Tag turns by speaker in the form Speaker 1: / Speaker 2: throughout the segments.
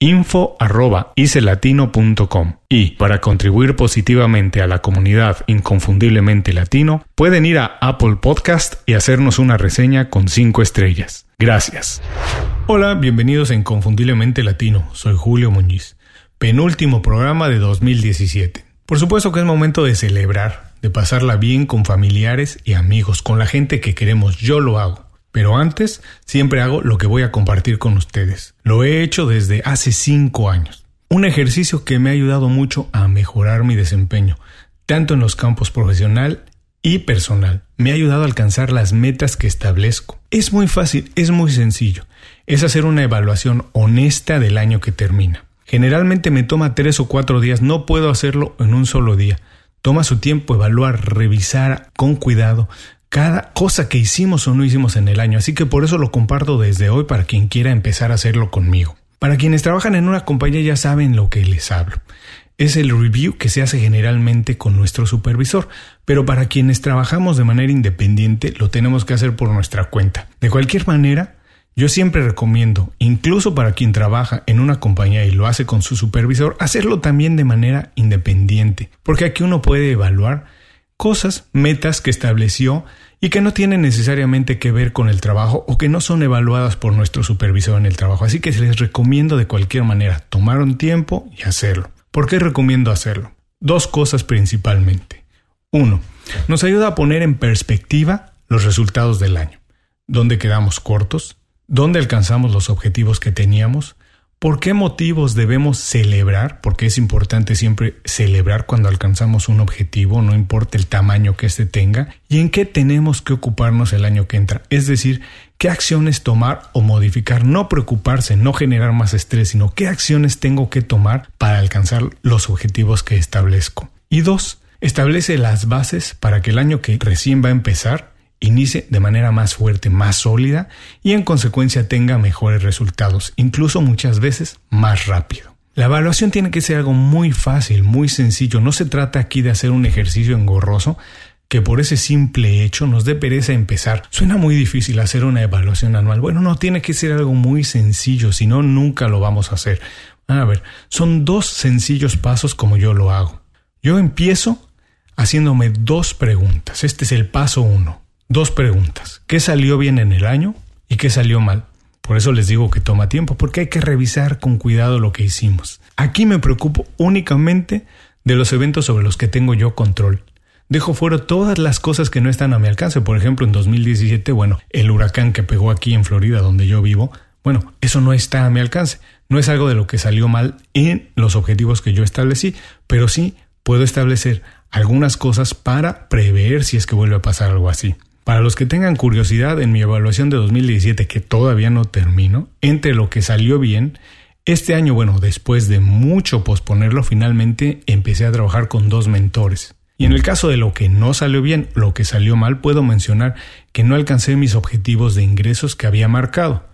Speaker 1: info.icelatino.com y para contribuir positivamente a la comunidad inconfundiblemente latino pueden ir a Apple Podcast y hacernos una reseña con 5 estrellas. Gracias. Hola, bienvenidos a Inconfundiblemente Latino. Soy Julio Muñiz. Penúltimo programa de 2017. Por supuesto que es momento de celebrar, de pasarla bien con familiares y amigos, con la gente que queremos. Yo lo hago. Pero antes, siempre hago lo que voy a compartir con ustedes. Lo he hecho desde hace cinco años. Un ejercicio que me ha ayudado mucho a mejorar mi desempeño, tanto en los campos profesional y personal. Me ha ayudado a alcanzar las metas que establezco. Es muy fácil, es muy sencillo. Es hacer una evaluación honesta del año que termina. Generalmente me toma tres o cuatro días, no puedo hacerlo en un solo día. Toma su tiempo evaluar, revisar con cuidado cada cosa que hicimos o no hicimos en el año, así que por eso lo comparto desde hoy para quien quiera empezar a hacerlo conmigo. Para quienes trabajan en una compañía ya saben lo que les hablo. Es el review que se hace generalmente con nuestro supervisor, pero para quienes trabajamos de manera independiente lo tenemos que hacer por nuestra cuenta. De cualquier manera, yo siempre recomiendo, incluso para quien trabaja en una compañía y lo hace con su supervisor, hacerlo también de manera independiente, porque aquí uno puede evaluar cosas, metas que estableció y que no tienen necesariamente que ver con el trabajo o que no son evaluadas por nuestro supervisor en el trabajo. Así que les recomiendo de cualquier manera tomar un tiempo y hacerlo. ¿Por qué recomiendo hacerlo? Dos cosas principalmente. Uno, nos ayuda a poner en perspectiva los resultados del año. ¿Dónde quedamos cortos? ¿Dónde alcanzamos los objetivos que teníamos? ¿Por qué motivos debemos celebrar? Porque es importante siempre celebrar cuando alcanzamos un objetivo, no importa el tamaño que éste tenga, y en qué tenemos que ocuparnos el año que entra. Es decir, qué acciones tomar o modificar, no preocuparse, no generar más estrés, sino qué acciones tengo que tomar para alcanzar los objetivos que establezco. Y dos, establece las bases para que el año que recién va a empezar inicie de manera más fuerte, más sólida y en consecuencia tenga mejores resultados, incluso muchas veces más rápido. La evaluación tiene que ser algo muy fácil, muy sencillo. No se trata aquí de hacer un ejercicio engorroso que por ese simple hecho nos dé pereza empezar. Suena muy difícil hacer una evaluación anual. Bueno, no tiene que ser algo muy sencillo, si no, nunca lo vamos a hacer. A ver, son dos sencillos pasos como yo lo hago. Yo empiezo haciéndome dos preguntas. Este es el paso uno. Dos preguntas. ¿Qué salió bien en el año y qué salió mal? Por eso les digo que toma tiempo, porque hay que revisar con cuidado lo que hicimos. Aquí me preocupo únicamente de los eventos sobre los que tengo yo control. Dejo fuera todas las cosas que no están a mi alcance. Por ejemplo, en 2017, bueno, el huracán que pegó aquí en Florida, donde yo vivo, bueno, eso no está a mi alcance. No es algo de lo que salió mal en los objetivos que yo establecí, pero sí puedo establecer algunas cosas para prever si es que vuelve a pasar algo así. Para los que tengan curiosidad, en mi evaluación de 2017, que todavía no termino, entre lo que salió bien, este año, bueno, después de mucho posponerlo, finalmente empecé a trabajar con dos mentores. Y en el caso de lo que no salió bien, lo que salió mal, puedo mencionar que no alcancé mis objetivos de ingresos que había marcado.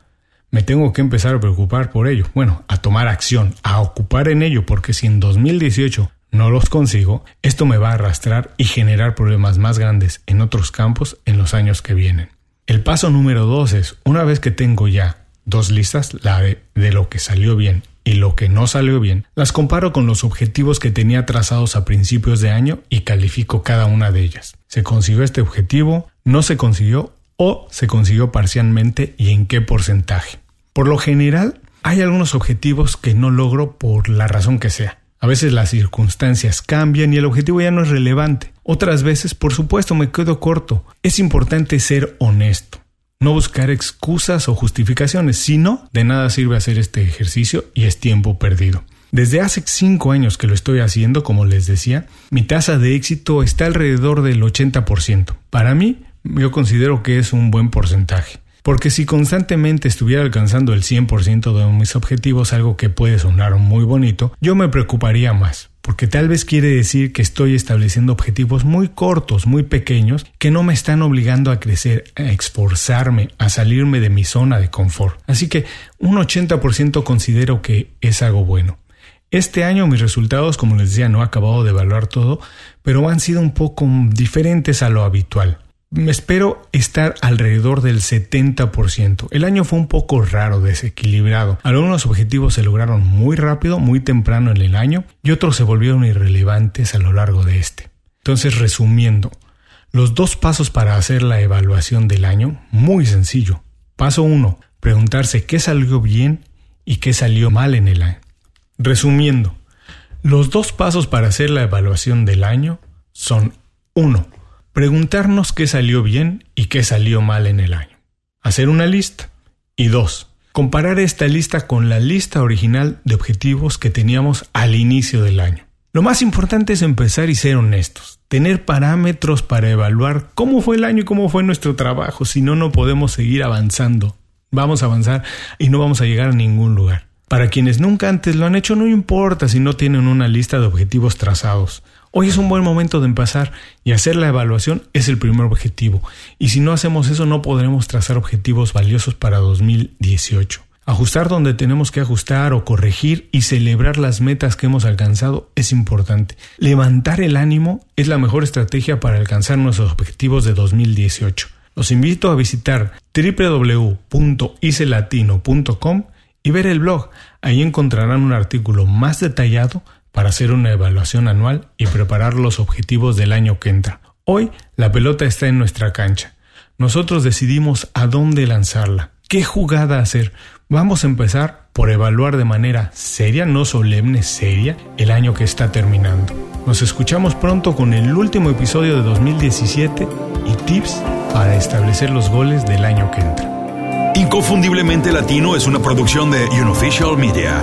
Speaker 1: Me tengo que empezar a preocupar por ello. Bueno, a tomar acción, a ocupar en ello, porque si en 2018 no los consigo, esto me va a arrastrar y generar problemas más grandes en otros campos en los años que vienen. El paso número dos es, una vez que tengo ya dos listas, la de, de lo que salió bien y lo que no salió bien, las comparo con los objetivos que tenía trazados a principios de año y califico cada una de ellas. ¿Se consiguió este objetivo? ¿No se consiguió? ¿O se consiguió parcialmente y en qué porcentaje? Por lo general, hay algunos objetivos que no logro por la razón que sea. A veces las circunstancias cambian y el objetivo ya no es relevante. Otras veces, por supuesto, me quedo corto. Es importante ser honesto. No buscar excusas o justificaciones, sino de nada sirve hacer este ejercicio y es tiempo perdido. Desde hace cinco años que lo estoy haciendo, como les decía, mi tasa de éxito está alrededor del 80%. Para mí, yo considero que es un buen porcentaje. Porque si constantemente estuviera alcanzando el 100% de mis objetivos, algo que puede sonar muy bonito, yo me preocuparía más. Porque tal vez quiere decir que estoy estableciendo objetivos muy cortos, muy pequeños, que no me están obligando a crecer, a esforzarme, a salirme de mi zona de confort. Así que un 80% considero que es algo bueno. Este año mis resultados, como les decía, no he acabado de evaluar todo, pero han sido un poco diferentes a lo habitual. Me espero estar alrededor del 70%. El año fue un poco raro, desequilibrado. Algunos objetivos se lograron muy rápido, muy temprano en el año, y otros se volvieron irrelevantes a lo largo de este. Entonces, resumiendo, los dos pasos para hacer la evaluación del año, muy sencillo. Paso 1. Preguntarse qué salió bien y qué salió mal en el año. Resumiendo, los dos pasos para hacer la evaluación del año son 1 preguntarnos qué salió bien y qué salió mal en el año. Hacer una lista. Y dos, comparar esta lista con la lista original de objetivos que teníamos al inicio del año. Lo más importante es empezar y ser honestos, tener parámetros para evaluar cómo fue el año y cómo fue nuestro trabajo, si no, no podemos seguir avanzando. Vamos a avanzar y no vamos a llegar a ningún lugar. Para quienes nunca antes lo han hecho, no importa si no tienen una lista de objetivos trazados. Hoy es un buen momento de empezar y hacer la evaluación es el primer objetivo. Y si no hacemos eso no podremos trazar objetivos valiosos para 2018. Ajustar donde tenemos que ajustar o corregir y celebrar las metas que hemos alcanzado es importante. Levantar el ánimo es la mejor estrategia para alcanzar nuestros objetivos de 2018. Los invito a visitar www.icelatino.com y ver el blog. Ahí encontrarán un artículo más detallado para hacer una evaluación anual y preparar los objetivos del año que entra. Hoy la pelota está en nuestra cancha. Nosotros decidimos a dónde lanzarla, qué jugada hacer. Vamos a empezar por evaluar de manera seria, no solemne, seria, el año que está terminando. Nos escuchamos pronto con el último episodio de 2017 y tips para establecer los goles del año que entra.
Speaker 2: Inconfundiblemente Latino es una producción de Unofficial Media.